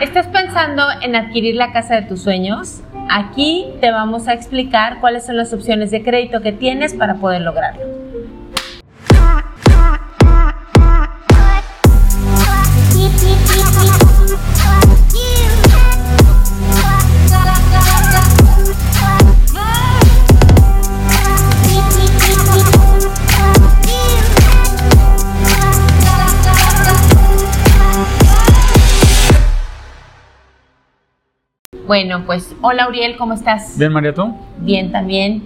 ¿Estás pensando en adquirir la casa de tus sueños? Aquí te vamos a explicar cuáles son las opciones de crédito que tienes para poder lograrlo. Bueno, pues hola Uriel, ¿cómo estás? Bien, María, ¿tú? Bien, también.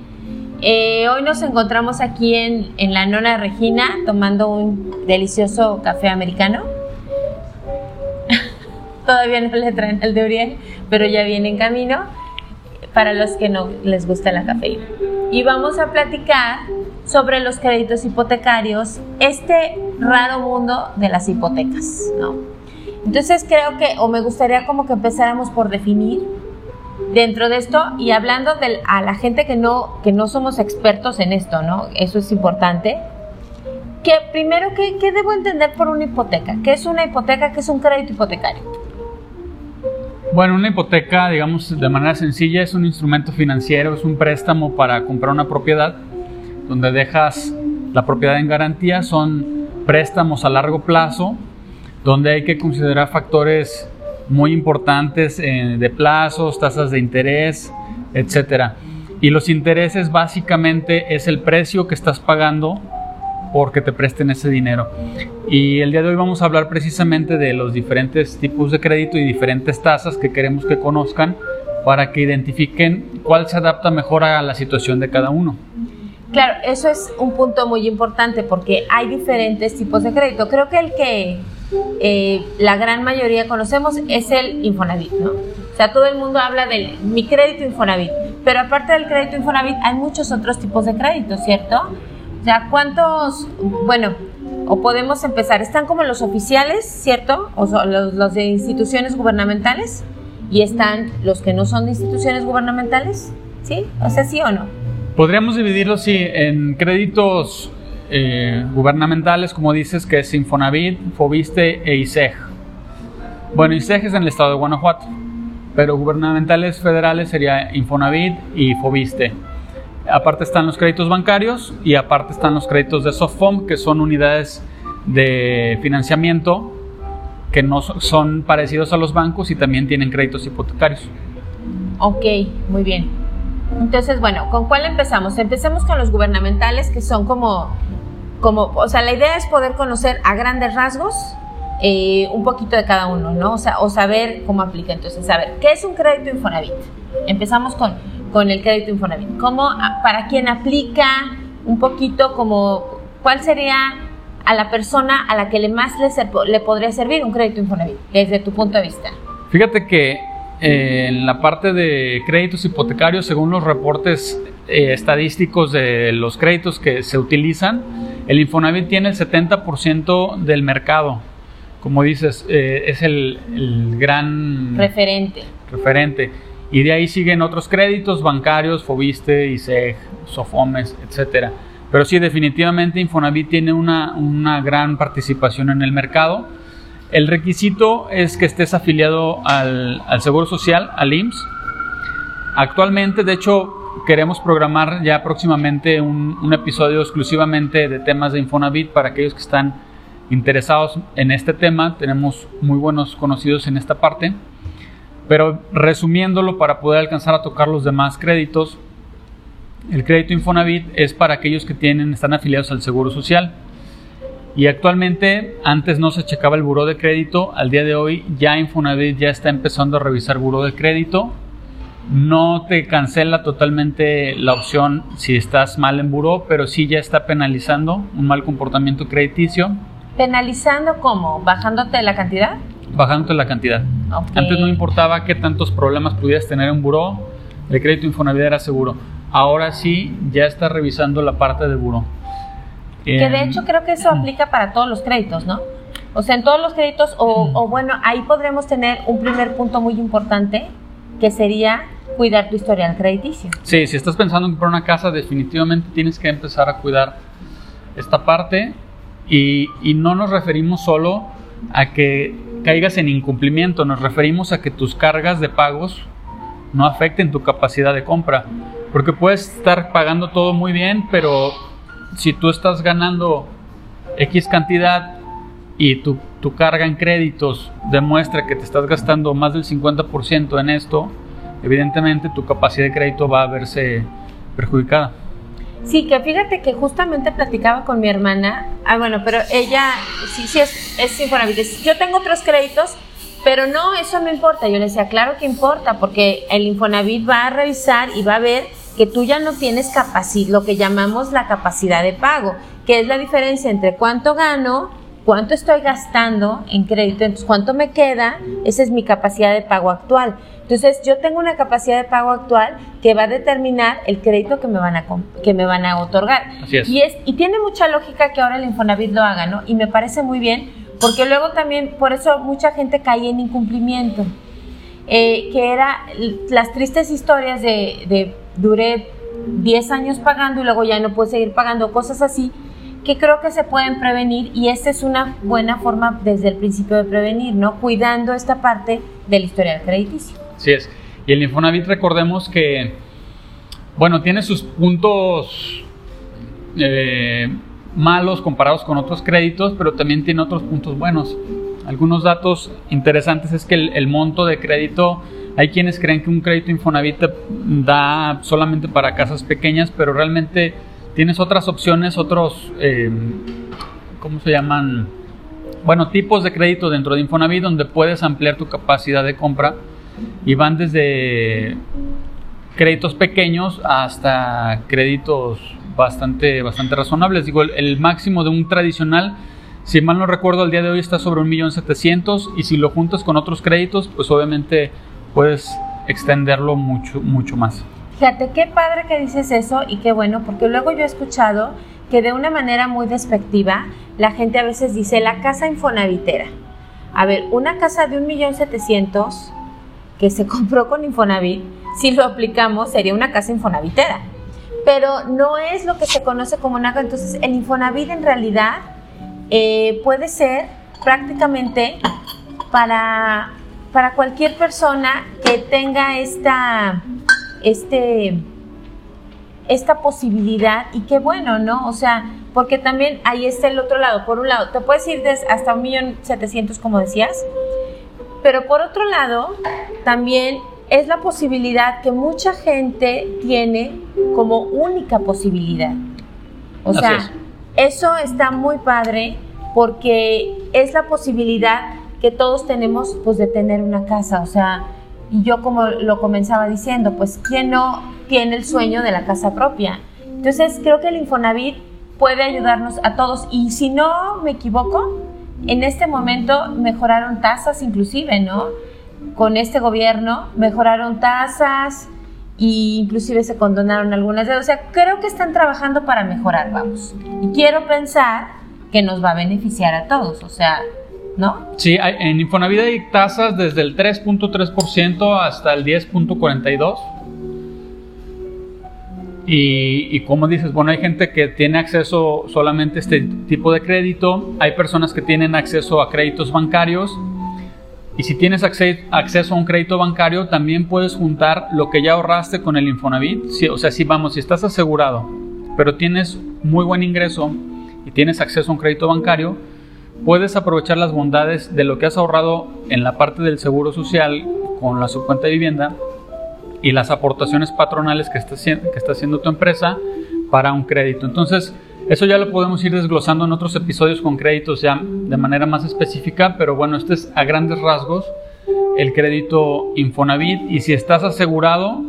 Eh, hoy nos encontramos aquí en, en, la Nona Regina tomando un delicioso café americano. Todavía no le traen el de Uriel, pero ya viene en camino para los que no les gusta la cafeína. Y vamos a platicar sobre los créditos hipotecarios, este raro mundo de las hipotecas, ¿no? Entonces creo que, o me gustaría como que empezáramos por definir dentro de esto y hablando de, a la gente que no, que no somos expertos en esto, ¿no? Eso es importante. Que primero, ¿qué, ¿qué debo entender por una hipoteca? ¿Qué es una hipoteca? ¿Qué es un crédito hipotecario? Bueno, una hipoteca, digamos de manera sencilla, es un instrumento financiero, es un préstamo para comprar una propiedad, donde dejas la propiedad en garantía, son préstamos a largo plazo donde hay que considerar factores muy importantes eh, de plazos, tasas de interés, etcétera. Y los intereses básicamente es el precio que estás pagando porque te presten ese dinero. Y el día de hoy vamos a hablar precisamente de los diferentes tipos de crédito y diferentes tasas que queremos que conozcan para que identifiquen cuál se adapta mejor a la situación de cada uno. Claro, eso es un punto muy importante porque hay diferentes tipos de crédito. Creo que el que eh, la gran mayoría conocemos es el Infonavit, ¿no? O sea, todo el mundo habla de mi crédito Infonavit, pero aparte del crédito Infonavit hay muchos otros tipos de créditos, ¿cierto? O sea, ¿cuántos, bueno, o podemos empezar, están como los oficiales, ¿cierto? O los, los de instituciones gubernamentales y están los que no son de instituciones gubernamentales, ¿sí? O sea, ¿sí o no? Podríamos dividirlos, sí, en créditos eh, gubernamentales, como dices, que es Infonavit, Fobiste e ISEG. Bueno, ISEG es en el estado de Guanajuato, pero gubernamentales federales sería Infonavit y Fobiste. Aparte están los créditos bancarios y aparte están los créditos de Softfom, que son unidades de financiamiento que no son parecidos a los bancos y también tienen créditos hipotecarios. Ok, muy bien. Entonces, bueno, ¿con cuál empezamos? Empecemos con los gubernamentales, que son como como, o sea, la idea es poder conocer a grandes rasgos eh, un poquito de cada uno, ¿no? O, sea, o saber cómo aplica. Entonces, saber, ¿qué es un crédito Infonavit? Empezamos con, con el crédito Infonavit. ¿Cómo, para quién aplica? Un poquito como, ¿cuál sería a la persona a la que le más le, le podría servir un crédito Infonavit, desde tu punto de vista? Fíjate que en la parte de créditos hipotecarios, según los reportes eh, estadísticos de los créditos que se utilizan, el Infonavit tiene el 70% del mercado. Como dices, eh, es el, gran referente. referente. Y de ahí siguen otros créditos bancarios, Fobiste, ISEG, Sofomes, etcétera. Pero sí, definitivamente Infonavit tiene una, una gran participación en el mercado. El requisito es que estés afiliado al, al Seguro Social, al IMSS. Actualmente, de hecho, queremos programar ya próximamente un, episodio exclusivamente de temas de Infonavit para aquellos que están interesados en este tema. Tenemos muy buenos conocidos en esta parte. Pero resumiéndolo para poder alcanzar a tocar los demás créditos, el crédito Infonavit es para aquellos que tienen, están afiliados al Seguro Social. Y actualmente, antes no se checaba el buró de crédito, al día de hoy ya Infonavit ya está empezando a revisar buró de crédito no te cancela totalmente la opción si estás mal en buró, pero sí ya está penalizando un mal comportamiento crediticio. ¿Penalizando cómo? ¿Bajándote la cantidad? Bajándote la cantidad. Antes no importaba qué tantos problemas pudieras tener en buró, el crédito Infonavit era seguro. Ahora sí, ya está revisando la parte de buró. Que de hecho creo que eso aplica para todos los créditos, ¿no? O sea, en todos los créditos, o, o bueno, ahí podremos tener un primer punto muy importante, que sería cuidar tu historial crediticio. Sí, si estás pensando en comprar una casa, definitivamente tienes que empezar a cuidar esta parte y, y no nos referimos solo a que caigas en incumplimiento, nos referimos a que tus cargas de pagos no afecten tu capacidad de compra. Porque puedes estar pagando todo muy bien, pero si tú estás ganando X cantidad y tu, tu carga en créditos demuestra que te estás gastando más del 50% en esto, evidentemente tu capacidad de crédito va a verse perjudicada. Sí, que fíjate que justamente platicaba con mi hermana, ah, bueno, pero ella sí, sí es, es Infonavit. Yo tengo otros créditos, pero no, eso no importa. Yo le decía, claro que importa, porque el Infonavit va a revisar y va a ver que tú ya no tienes capacidad, lo que llamamos la capacidad de pago, que es la diferencia entre cuánto gano, cuánto estoy gastando en crédito, entonces cuánto me queda, esa es mi capacidad de pago actual. Entonces, yo tengo una capacidad de pago actual que va a determinar el crédito que me van a, que me van a otorgar. Así es. Y, es, y tiene mucha lógica que ahora el Infonavit lo haga, ¿no? Y me parece muy bien, porque luego también, por eso mucha gente cae en incumplimiento. Eh, que era las tristes historias de, de duré 10 años pagando y luego ya no puedo seguir pagando, cosas así, que creo que se pueden prevenir y esta es una buena forma desde el principio de prevenir, ¿no? Cuidando esta parte del historial crediticio. Así es. Y el Infonavit, recordemos que, bueno, tiene sus puntos eh, malos comparados con otros créditos, pero también tiene otros puntos buenos. Algunos datos interesantes es que el, monto de crédito, hay quienes creen que un crédito Infonavit da solamente para casas pequeñas, pero realmente tienes otras opciones, otros, eh, ¿cómo se llaman? Bueno, tipos de crédito dentro de Infonavit donde puedes ampliar tu capacidad de compra y van desde créditos pequeños hasta créditos bastante, bastante razonables. Digo, el, máximo de un tradicional, si mal no recuerdo, al día de hoy está sobre 1.700.000 y si lo juntas con otros créditos, pues obviamente puedes extenderlo mucho, mucho más. Fíjate, qué padre que dices eso y qué bueno, porque luego yo he escuchado que de una manera muy despectiva la gente a veces dice la casa infonavitera. A ver, una casa de 1.700.000 que se compró con Infonavit, si lo aplicamos sería una casa infonavitera. Pero no es lo que se conoce como una casa. Entonces, el Infonavit en realidad eh, puede ser prácticamente para, para cualquier persona que tenga esta, este, esta posibilidad y qué bueno, ¿no? O sea, porque también ahí está el otro lado. Por un lado, te puedes ir hasta un millón setecientos, como decías, pero por otro lado, también es la posibilidad que mucha gente tiene como única posibilidad. O sea, eso está muy padre porque es la posibilidad que todos tenemos pues de tener una casa, o sea, y yo como lo comenzaba diciendo, pues quién no tiene el sueño de la casa propia. Entonces, creo que el Infonavit puede ayudarnos a todos y si no me equivoco, en este momento mejoraron tasas inclusive, ¿no? Con este gobierno mejoraron tasas e inclusive se condonaron algunas de O sea, creo que están trabajando para mejorar, vamos. Y quiero pensar que nos va a beneficiar a todos, o sea, ¿no? Sí, en Infonavit hay tasas desde el 3.3% hasta el 10.42%. Y, como dices, bueno, hay gente que tiene acceso solamente a este tipo de crédito, hay personas que tienen acceso a créditos bancarios. Y si tienes acceso a un crédito bancario, también puedes juntar lo que ya ahorraste con el Infonavit. o sea, si vamos, si estás asegurado, pero tienes muy buen ingreso y tienes acceso a un crédito bancario, puedes aprovechar las bondades de lo que has ahorrado en la parte del seguro social con la subcuenta de vivienda y las aportaciones patronales que está, haciendo tu empresa para un crédito. Entonces, eso ya lo podemos ir desglosando en otros episodios con créditos ya de manera más específica, pero bueno, este es a grandes rasgos el crédito Infonavit y si estás asegurado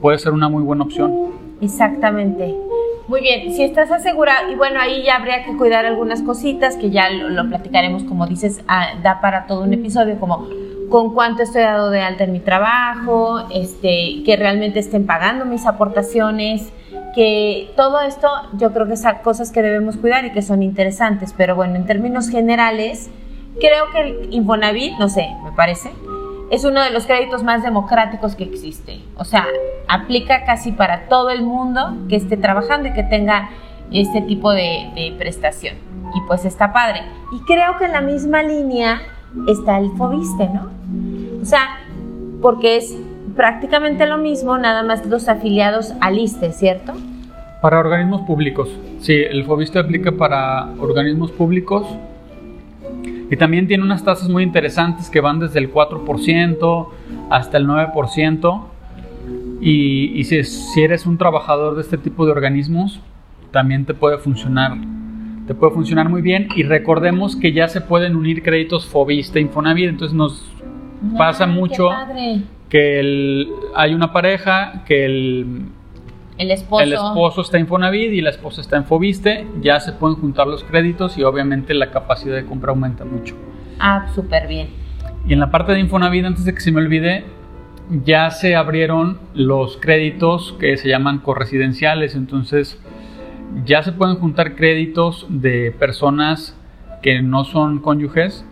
puede ser una muy buena opción. Exactamente. Muy bien, si estás asegurado, y bueno, ahí ya habría que cuidar algunas cositas que ya lo, lo platicaremos, como dices, ah, da para todo un episodio, como con cuánto estoy dado de alta en mi trabajo, este, que realmente estén pagando mis aportaciones, que todo esto yo creo que son cosas que debemos cuidar y que son interesantes, pero bueno, en términos generales, creo que el Infonavit, no sé, me parece, es uno de los créditos más democráticos que existe. O sea, aplica casi para todo el mundo que esté trabajando y que tenga este tipo de, de prestación. Y pues está padre. Y creo que en la misma línea está el Fobiste, ¿no? O sea, porque es prácticamente lo mismo, nada más los afiliados al ISTE, ¿cierto? Para organismos públicos. Sí, el FOBISTE aplica para organismos públicos y también tiene unas tasas muy interesantes que van desde el 4% hasta el 9%. Y, y si, si, eres un trabajador de este tipo de organismos, también te puede funcionar. Te puede funcionar muy bien. Y recordemos que ya se pueden unir créditos FOBISTE Infonavit. Entonces nos pasa mucho que el, hay una pareja que el, el, esposo. el esposo está en Fonavit y la esposa está en Fobiste, ya se pueden juntar los créditos y obviamente la capacidad de compra aumenta mucho. Ah, súper bien. Y en la parte de Infonavit, antes de que se me olvide, ya se abrieron los créditos que se llaman corresidenciales, entonces ya se pueden juntar créditos de personas que no son cónyuges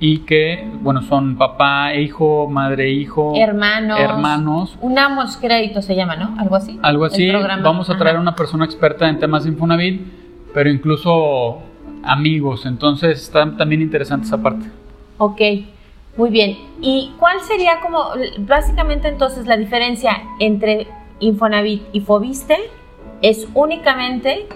y que, bueno, son papá, hijo, madre, hijo, hermanos. hermanos. Unamos crédito se llama, ¿no? Algo así. Algo así. Vamos a traer a una persona experta en temas de Infonavit, pero incluso amigos. Entonces está también interesante esa parte. Ok, muy bien. ¿Y cuál sería como, básicamente entonces la diferencia entre Infonavit y Fobiste? Es únicamente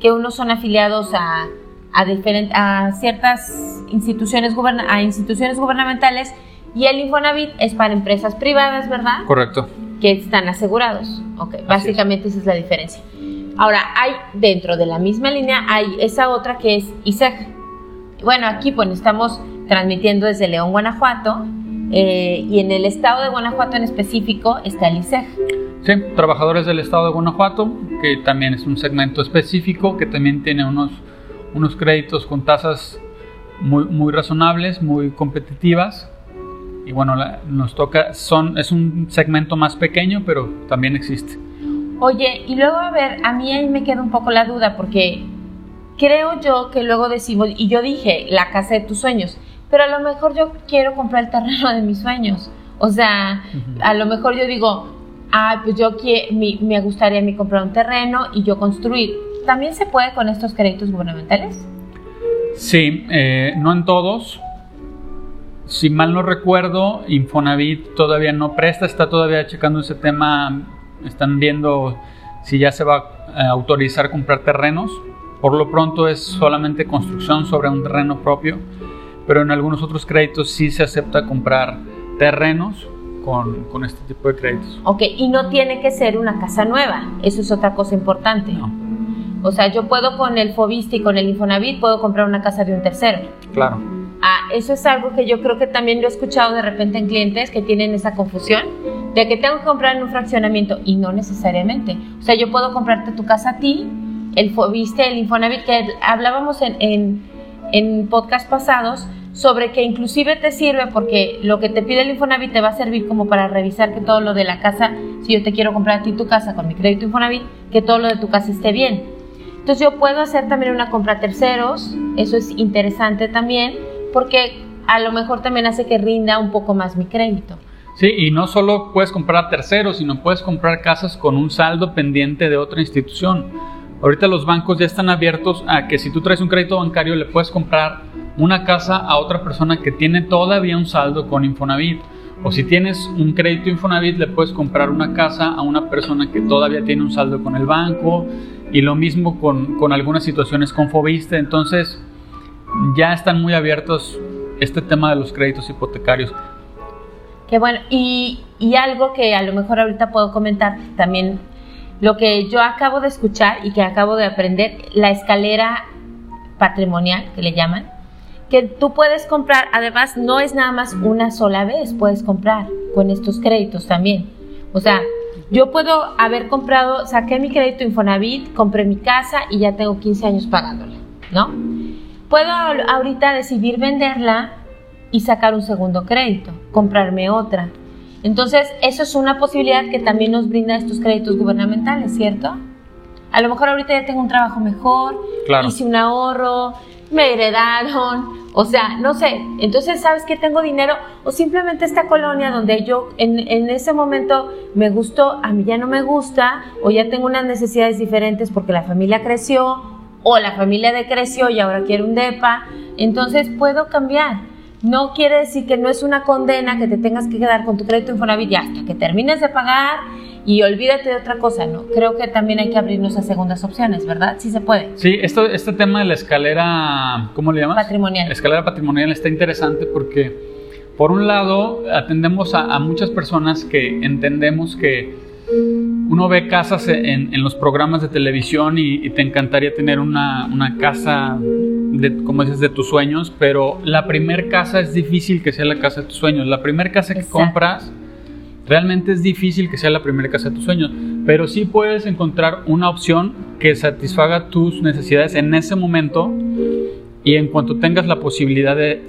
que unos son afiliados a a, a ciertas instituciones, a instituciones gubernamentales y el Infonavit es para empresas privadas, ¿verdad? Correcto. Que están asegurados. Ok, básicamente esa es la diferencia. Ahora, hay dentro de la misma línea, hay esa otra que es ISEG. Bueno, aquí pues estamos transmitiendo desde León, Guanajuato, eh, y en el estado de Guanajuato en específico está el ISEG. Sí, trabajadores del estado de Guanajuato, que también es un segmento específico, que también tiene unos unos créditos con tasas muy, muy razonables, muy competitivas. Y bueno, nos toca, son, es un segmento más pequeño, pero también existe. Oye, y luego a ver, a mí ahí me queda un poco la duda, porque creo yo que luego decimos, y yo dije, la casa de tus sueños, pero a lo mejor yo quiero comprar el terreno de mis sueños. O sea, a lo mejor yo digo, ah, pues yo me gustaría mí comprar un terreno y yo construir ¿También se puede con estos créditos gubernamentales? Sí, eh, no en todos. Si mal no recuerdo, Infonavit todavía no presta, está todavía checando ese tema, están viendo si ya se va a autorizar comprar terrenos. Por lo pronto es solamente construcción sobre un terreno propio, pero en algunos otros créditos sí se acepta comprar terrenos con, con, este tipo de créditos. Ok, y no tiene que ser una casa nueva, eso es otra cosa importante. No. O sea, yo puedo con el Fobiste y con el Infonavit, puedo comprar una casa de un tercero. Claro. Ah, eso es algo que yo creo que también lo he escuchado de repente en clientes que tienen esa confusión de que tengo que comprar en un fraccionamiento y no necesariamente. O sea, yo puedo comprarte tu casa a ti, el Fobiste, el Infonavit, que hablábamos en, en, en podcast pasados sobre que inclusive te sirve porque lo que te pide el Infonavit te va a servir como para revisar que todo lo de la casa, si yo te quiero comprar a ti tu casa con mi crédito Infonavit, que todo lo de tu casa esté bien. Entonces yo puedo hacer también una compra a terceros, eso es interesante también, porque a lo mejor también hace que rinda un poco más mi crédito. Sí, y no solo puedes comprar a terceros, sino puedes comprar casas con un saldo pendiente de otra institución. Ahorita los bancos ya están abiertos a que si tú traes un crédito bancario le puedes comprar una casa a otra persona que tiene todavía un saldo con Infonavit. O si tienes un crédito Infonavit le puedes comprar una casa a una persona que todavía tiene un saldo con el banco y lo mismo con, con algunas situaciones con Fobiste. Entonces, ya están muy abiertos este tema de los créditos hipotecarios. Qué bueno. Y, y algo que a lo mejor ahorita puedo comentar también, lo que yo acabo de escuchar y que acabo de aprender, la escalera patrimonial, que le llaman, que tú puedes comprar, además no es nada más una sola vez, puedes comprar con estos créditos también. O sea, yo puedo haber comprado, saqué mi crédito Infonavit, compré mi casa y ya tengo 15 años pagándola, ¿no? Puedo ahorita decidir venderla y sacar un segundo crédito, comprarme otra. Entonces, eso es una posibilidad que también nos brinda estos créditos gubernamentales, ¿cierto? A lo mejor ahorita ya tengo un trabajo mejor, hice un ahorro, me heredaron, O sea, no sé, entonces sabes que tengo dinero o simplemente esta colonia donde yo en, ese momento me gustó, a mí ya no me gusta o ya tengo unas necesidades diferentes porque la familia creció o la familia decreció y ahora quiero un DEPA, entonces puedo cambiar. No quiere decir que no es una condena que te tengas que quedar con tu crédito Infonavit ya hasta que termines de pagar y olvídate de otra cosa, ¿no? Creo que también hay que abrirnos a segundas opciones, ¿verdad? Sí se puede. Sí, esto, este tema de la escalera, ¿cómo le llamas? Patrimonial. La escalera patrimonial está interesante porque, por un lado, atendemos a, muchas personas que entendemos que uno ve casas en, en los programas de televisión y, te encantaría tener una, una casa, de, como dices, de tus sueños, pero la primer casa es difícil que sea la casa de tus sueños. La primera casa que compras Realmente es difícil que sea la primera casa de tus sueños, pero sí puedes encontrar una opción que satisfaga tus necesidades en ese momento y en cuanto tengas la posibilidad de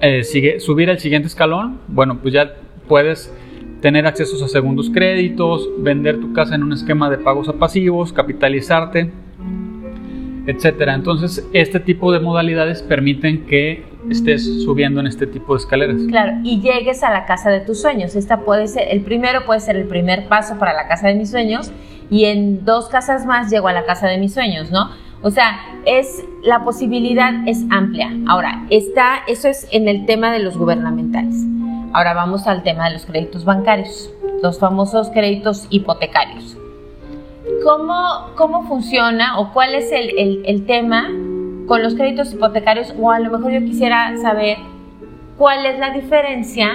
eh, subir al siguiente escalón, bueno, pues ya puedes tener accesos a segundos créditos, vender tu casa en un esquema de pagos a pasivos, capitalizarte etcétera. Entonces, este tipo de modalidades permiten que estés subiendo en este tipo de escaleras. Claro, y llegues a la casa de tus sueños. Esta puede ser, el primero puede ser el primer paso para la casa de mis sueños y en dos casas más llego a la casa de mis sueños, ¿no? O sea, es la posibilidad es amplia. Ahora, está eso es en el tema de los gubernamentales. Ahora vamos al tema de los créditos bancarios, los famosos créditos hipotecarios. ¿Cómo, ¿Cómo funciona o cuál es el, el, tema con los créditos hipotecarios? O a lo mejor yo quisiera saber cuál es la diferencia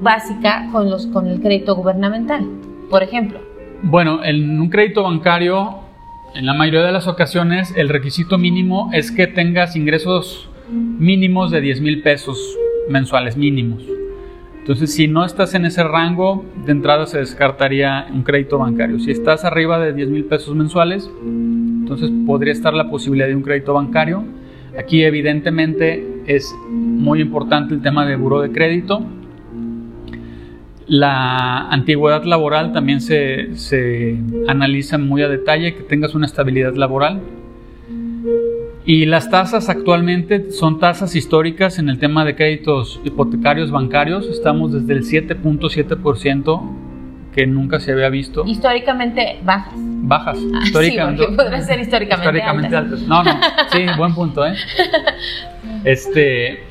básica con, los, con el crédito gubernamental, por ejemplo. Bueno, en un crédito bancario, en la mayoría de las ocasiones, el requisito mínimo es que tengas ingresos mínimos de 10 mil pesos mensuales mínimos. Entonces, si no estás en ese rango, de entrada se descartaría un crédito bancario. Si estás arriba de 10 mil pesos mensuales, entonces podría estar la posibilidad de un crédito bancario. Aquí evidentemente es muy importante el tema de buro de crédito. La antigüedad laboral también se, se analiza muy a detalle, que tengas una estabilidad laboral. Y las tasas actualmente son tasas históricas en el tema de créditos hipotecarios bancarios. Estamos desde el 7.7% que nunca se había visto. Históricamente bajas. Bajas. Ah, históricamente. Sí, podría ser históricamente, históricamente altas. No, no. Sí, buen punto, ¿eh? Este.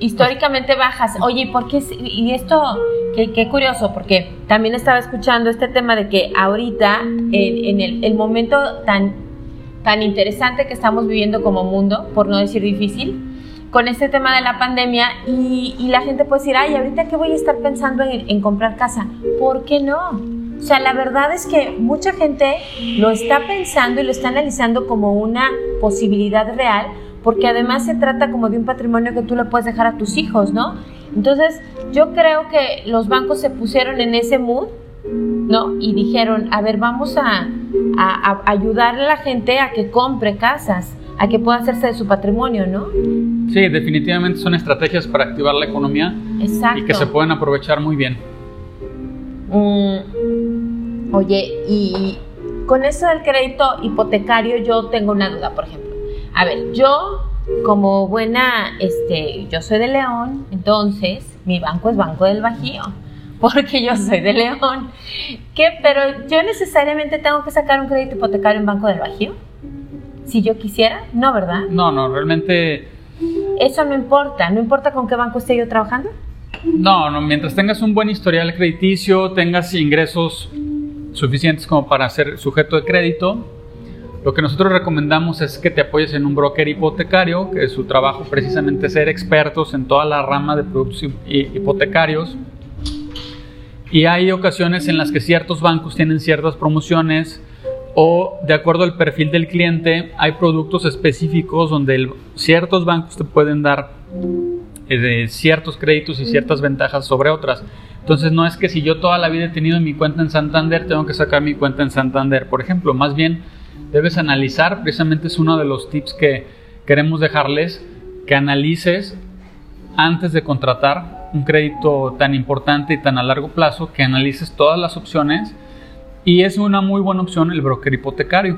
Históricamente bajas. Oye, ¿por qué? Y esto, qué, qué, curioso, porque también estaba escuchando este tema de que ahorita, en, en el, el momento tan tan interesante que estamos viviendo como mundo, por no decir difícil, con este tema de la pandemia y, la gente puede decir, ay, ahorita que voy a estar pensando en, comprar casa. ¿Por qué no? O sea, la verdad es que mucha gente lo está pensando y lo está analizando como una posibilidad real, porque además se trata como de un patrimonio que tú le puedes dejar a tus hijos, ¿no? Entonces, yo creo que los bancos se pusieron en ese mood, ¿no? Y dijeron, a ver, vamos a, a, ayudarle a la gente a que compre casas, a que pueda hacerse de su patrimonio, ¿no? Sí, definitivamente son estrategias para activar la economía Exacto. y que se pueden aprovechar muy bien. Mm, oye, y con eso del crédito hipotecario yo tengo una duda, por ejemplo. A ver, yo como buena, este, yo soy de León, entonces mi banco es Banco del Bajío porque yo soy de León. ¿Qué? Pero yo necesariamente tengo que sacar un crédito hipotecario en Banco del Bajío. Si yo quisiera, no, ¿verdad? No, no, realmente. Eso no importa, no importa con qué banco esté yo trabajando. No, no, mientras tengas un buen historial crediticio, tengas ingresos suficientes como para ser sujeto de crédito, lo que nosotros recomendamos es que te apoyes en un broker hipotecario, que su trabajo precisamente es ser expertos en toda la rama de productos hipotecarios y hay ocasiones en las que ciertos bancos tienen ciertas promociones o de acuerdo al perfil del cliente hay productos específicos donde ciertos bancos te pueden dar eh, ciertos créditos y ciertas ventajas sobre otras. Entonces no es que si yo toda la vida he tenido mi cuenta en Santander, tengo que sacar mi cuenta en Santander, por ejemplo. Más bien debes analizar, precisamente es uno de los tips que queremos dejarles, que analices antes de contratar un crédito tan importante y tan a largo plazo que analices todas las opciones y es una muy buena opción el broker hipotecario.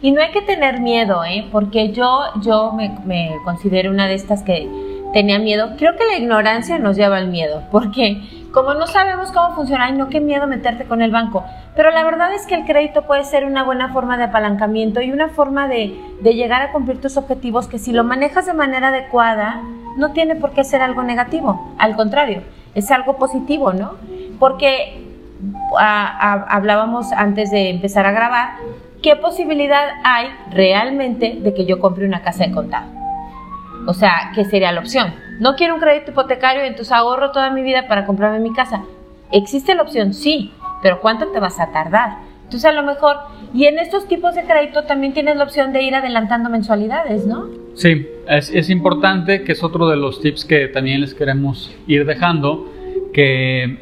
Y no hay que tener miedo, ¿eh? Porque yo, yo me, me considero una de estas que tenía miedo. Creo que la ignorancia nos lleva al miedo, porque como no sabemos cómo funciona, ay no, qué miedo meterte con el banco. Pero la verdad es que el crédito puede ser una buena forma de apalancamiento y una forma de, de llegar a cumplir tus objetivos que si lo manejas de manera adecuada, no tiene por qué ser algo negativo. Al contrario, es algo positivo, ¿no? Porque hablábamos antes de empezar a grabar, ¿qué posibilidad hay realmente de que yo compre una casa de contado? O sea, ¿qué sería la opción? No quiero un crédito hipotecario, entonces ahorro toda mi vida para comprarme mi casa. ¿Existe la opción? Sí, pero ¿cuánto te vas a tardar? Entonces a lo mejor, y en estos tipos de crédito también tienes la opción de ir adelantando mensualidades, ¿no? Sí, es, es importante, que es otro de los tips que también les queremos ir dejando, que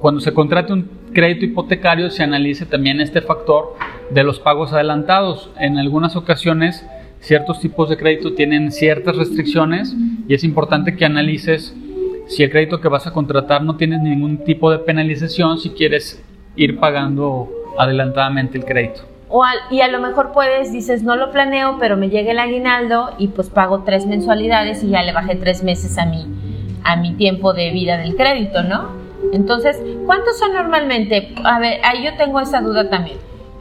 cuando se contrate un crédito hipotecario se analice también este factor de los pagos adelantados. En algunas ocasiones ciertos tipos de crédito tienen ciertas restricciones y es importante que analices si el crédito que vas a contratar no tienes ningún tipo de penalización si quieres ir pagando adelantadamente el crédito. O y a lo mejor puedes, dices, no lo planeo, pero me llega el aguinaldo y pues pago tres mensualidades y ya le bajé tres meses a mi, a mi tiempo de vida del crédito, ¿no? Entonces, ¿cuántos son normalmente? A ver, ahí yo tengo esa duda también.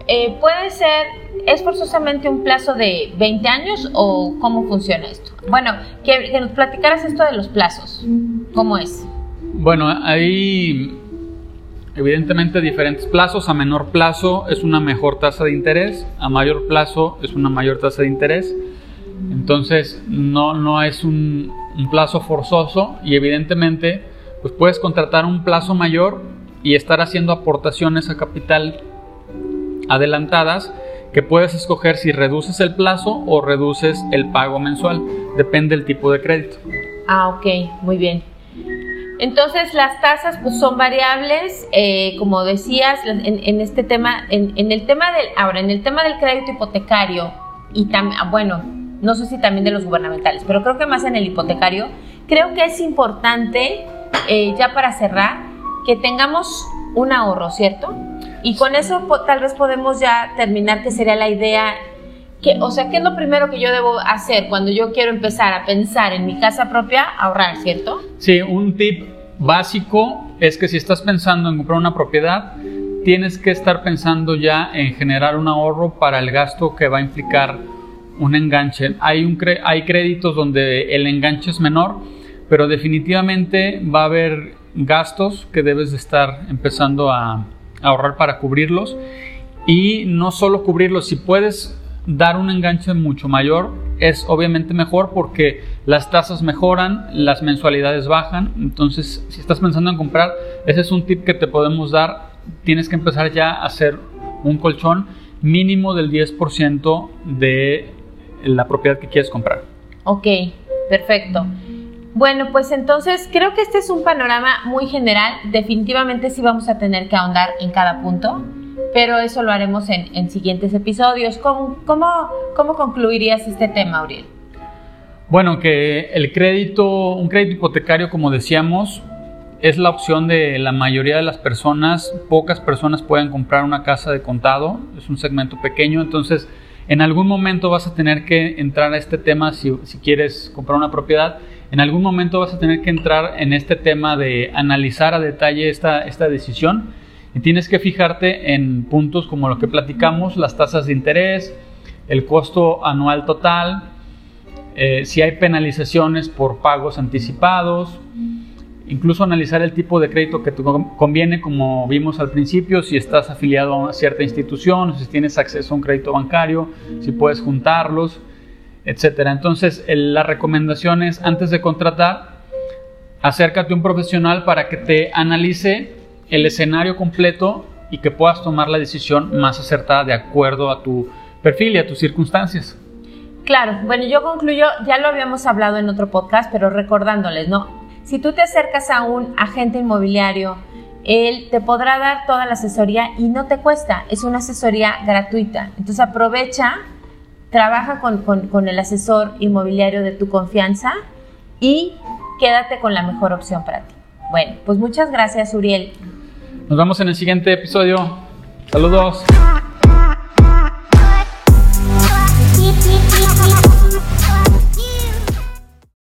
Eh, ¿Puede ser, es forzosamente un plazo de 20 años o cómo funciona esto? Bueno, que, nos platicaras esto de los plazos. ¿Cómo es? Bueno, hay evidentemente diferentes plazos. A menor plazo es una mejor tasa de interés, a mayor plazo es una mayor tasa de interés. Entonces, no, no es un, plazo forzoso y evidentemente pues puedes contratar un plazo mayor y estar haciendo aportaciones a capital adelantadas que puedes escoger si reduces el plazo o reduces el pago mensual. Depende del tipo de crédito. Ah, ok, muy bien. Entonces las tasas pues son variables, eh, como decías, en, este tema, en, el tema del, ahora en el tema del crédito hipotecario y también, bueno, no sé si también de los gubernamentales, pero creo que más en el hipotecario, creo que es importante eh, ya para cerrar, que tengamos un ahorro, ¿cierto? Y con eso tal vez podemos ya terminar, que sería la idea, o sea, ¿qué es lo primero que yo debo hacer cuando yo quiero empezar a pensar en mi casa propia? Ahorrar, ¿cierto? Sí, un tip básico es que si estás pensando en comprar una propiedad, tienes que estar pensando ya en generar un ahorro para el gasto que va a implicar un enganche. Hay, un hay créditos donde el enganche es menor, pero definitivamente va a haber gastos que debes de estar empezando a, ahorrar para cubrirlos y no solo cubrirlos, si puedes dar un enganche mucho mayor es obviamente mejor porque las tasas mejoran, las mensualidades bajan, entonces si estás pensando en comprar, ese es un tip que te podemos dar, tienes que empezar ya a hacer un colchón mínimo del 10% de la propiedad que quieres comprar. Ok, perfecto. Bueno, pues entonces creo que este es un panorama muy general. Definitivamente sí vamos a tener que ahondar en cada punto, pero eso lo haremos en, siguientes episodios. ¿Cómo, cómo, concluirías este tema, Auriel? Bueno, que el crédito, un crédito hipotecario, como decíamos, es la opción de la mayoría de las personas. Pocas personas pueden comprar una casa de contado, es un segmento pequeño, entonces en algún momento vas a tener que entrar a este tema si, si quieres comprar una propiedad en algún momento vas a tener que entrar en este tema de analizar a detalle esta, esta decisión y tienes que fijarte en puntos como lo que platicamos, las tasas de interés, el costo anual total, eh, si hay penalizaciones por pagos anticipados, incluso analizar el tipo de crédito que te conviene, como vimos al principio, si estás afiliado a una cierta institución, si tienes acceso a un crédito bancario, si puedes juntarlos etcétera. Entonces, la recomendación es antes de contratar, acércate a un profesional para que te analice el escenario completo y que puedas tomar la decisión más acertada de acuerdo a tu perfil y a tus circunstancias. Claro, bueno, yo concluyo, ya lo habíamos hablado en otro podcast, pero recordándoles, ¿no? Si tú te acercas a un agente inmobiliario, él te podrá dar toda la asesoría y no te cuesta, es una asesoría gratuita. Entonces aprovecha trabaja con, el asesor inmobiliario de tu confianza y quédate con la mejor opción para ti. Bueno, pues muchas gracias, Uriel. Nos vemos en el siguiente episodio. Saludos.